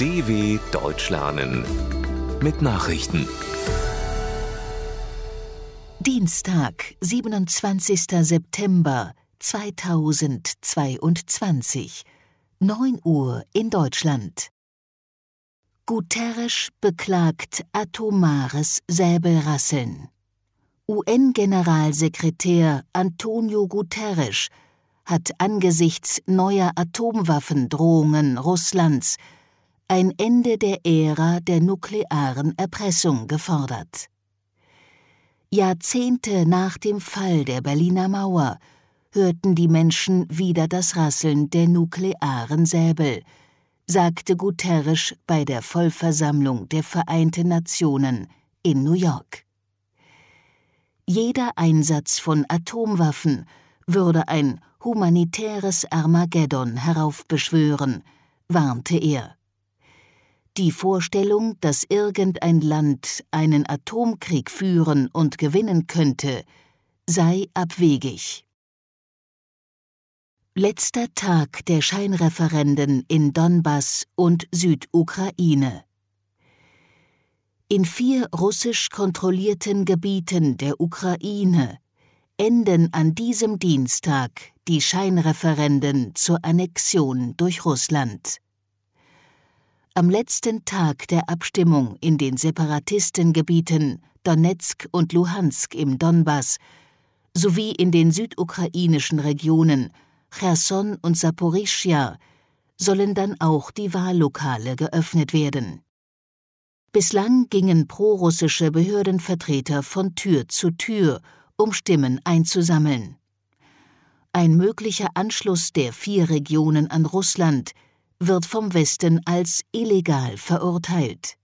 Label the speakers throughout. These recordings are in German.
Speaker 1: DW Deutsch lernen mit Nachrichten.
Speaker 2: Dienstag, 27. September 2022, 9 Uhr in Deutschland. Guterres beklagt atomares Säbelrasseln. UN-Generalsekretär Antonio Guterres hat angesichts neuer Atomwaffendrohungen Russlands ein Ende der Ära der nuklearen Erpressung gefordert. Jahrzehnte nach dem Fall der Berliner Mauer hörten die Menschen wieder das Rasseln der nuklearen Säbel, sagte Guterres bei der Vollversammlung der Vereinten Nationen in New York. Jeder Einsatz von Atomwaffen würde ein humanitäres Armageddon heraufbeschwören, warnte er. Die Vorstellung, dass irgendein Land einen Atomkrieg führen und gewinnen könnte, sei abwegig. Letzter Tag der Scheinreferenden in Donbass und Südukraine. In vier russisch kontrollierten Gebieten der Ukraine enden an diesem Dienstag die Scheinreferenden zur Annexion durch Russland. Am letzten Tag der Abstimmung in den Separatistengebieten Donetsk und Luhansk im Donbass sowie in den südukrainischen Regionen Cherson und Saporischja sollen dann auch die Wahllokale geöffnet werden. Bislang gingen prorussische Behördenvertreter von Tür zu Tür, um Stimmen einzusammeln. Ein möglicher Anschluss der vier Regionen an Russland wird vom Westen als illegal verurteilt.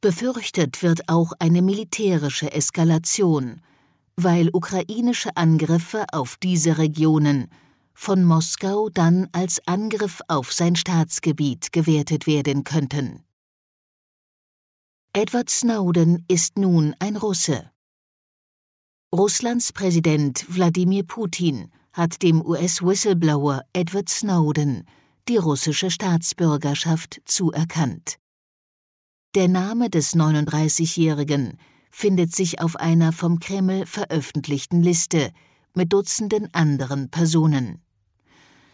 Speaker 2: Befürchtet wird auch eine militärische Eskalation, weil ukrainische Angriffe auf diese Regionen von Moskau dann als Angriff auf sein Staatsgebiet gewertet werden könnten. Edward Snowden ist nun ein Russe. Russlands Präsident Wladimir Putin hat dem US-Whistleblower Edward Snowden die russische Staatsbürgerschaft zuerkannt. Der Name des 39-Jährigen findet sich auf einer vom Kreml veröffentlichten Liste mit Dutzenden anderen Personen.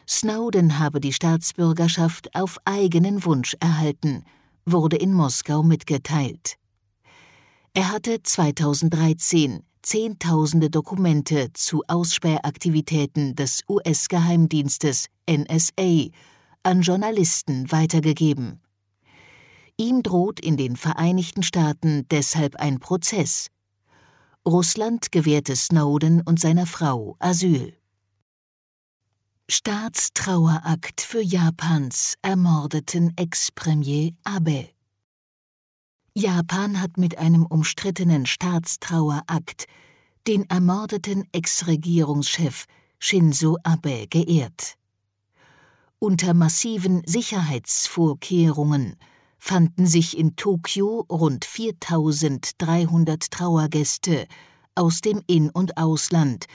Speaker 2: Snowden habe die Staatsbürgerschaft auf eigenen Wunsch erhalten, wurde in Moskau mitgeteilt. Er hatte 2013 Zehntausende Dokumente zu Ausspähaktivitäten des US-Geheimdienstes NSA an Journalisten weitergegeben. Ihm droht in den Vereinigten Staaten deshalb ein Prozess. Russland gewährte Snowden und seiner Frau Asyl. Staatstrauerakt für Japans ermordeten Ex-Premier Abe. Japan hat mit einem umstrittenen Staatstrauerakt den ermordeten Ex-Regierungschef Shinzo Abe geehrt. Unter massiven Sicherheitsvorkehrungen fanden sich in Tokio rund 4300 Trauergäste aus dem In- und Ausland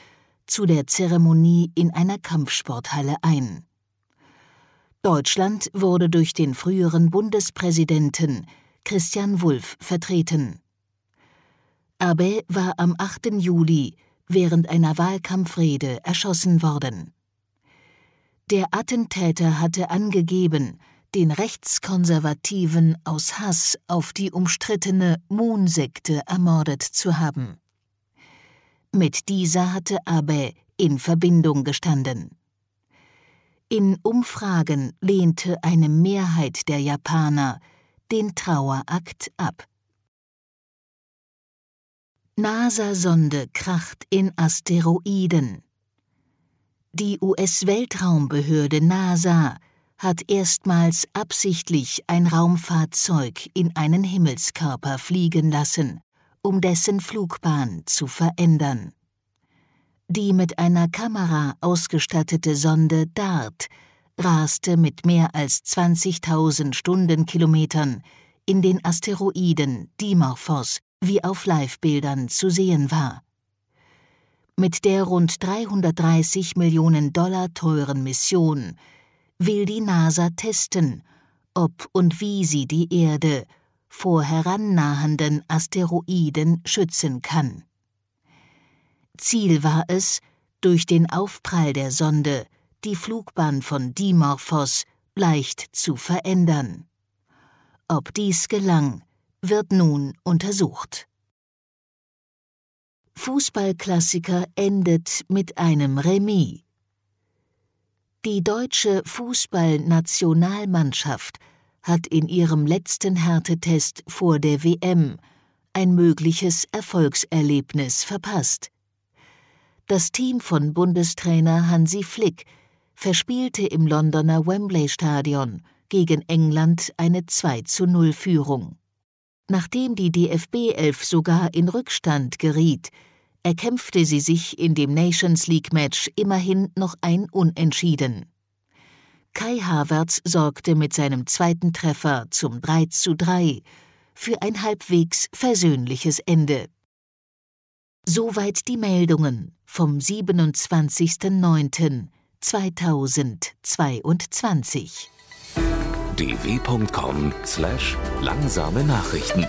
Speaker 2: zu der Zeremonie in einer Kampfsporthalle ein. Deutschland wurde durch den früheren Bundespräsidenten Christian Wulff vertreten. Abe war am 8. Juli während einer Wahlkampfrede erschossen worden. Der Attentäter hatte angegeben, den Rechtskonservativen aus Hass auf die umstrittene Moon-Sekte ermordet zu haben. Mit dieser hatte Abe in Verbindung gestanden. In Umfragen lehnte eine Mehrheit der Japaner den Trauerakt ab. NASA-Sonde kracht in Asteroiden. Die US-Weltraumbehörde NASA hat erstmals absichtlich ein Raumfahrzeug in einen Himmelskörper fliegen lassen, um dessen Flugbahn zu verändern. Die mit einer Kamera ausgestattete Sonde DART raste mit mehr als 20.000 Stundenkilometern in den Asteroiden Dimorphos, wie auf Live-Bildern zu sehen war. Mit der rund 330 Millionen Dollar teuren Mission will die NASA testen, ob und wie sie die Erde vor herannahenden Asteroiden schützen kann. Ziel war es, durch den Aufprall der Sonde die Flugbahn von Dimorphos leicht zu verändern. Ob dies gelang, wird nun untersucht. Fußballklassiker endet mit einem Remis. Die deutsche Fußballnationalmannschaft hat in ihrem letzten Härtetest vor der WM ein mögliches Erfolgserlebnis verpasst. Das Team von Bundestrainer Hansi Flick verspielte im Londoner Wembley Stadion gegen England eine 2 zu 0 Führung. Nachdem die DFB 11 sogar in Rückstand geriet, erkämpfte sie sich in dem Nations League Match immerhin noch ein Unentschieden. Kai Havertz sorgte mit seinem zweiten Treffer zum 3 zu 3 für ein halbwegs versöhnliches Ende. Soweit die Meldungen vom 27.09.2022.
Speaker 1: dw.com/langsame Nachrichten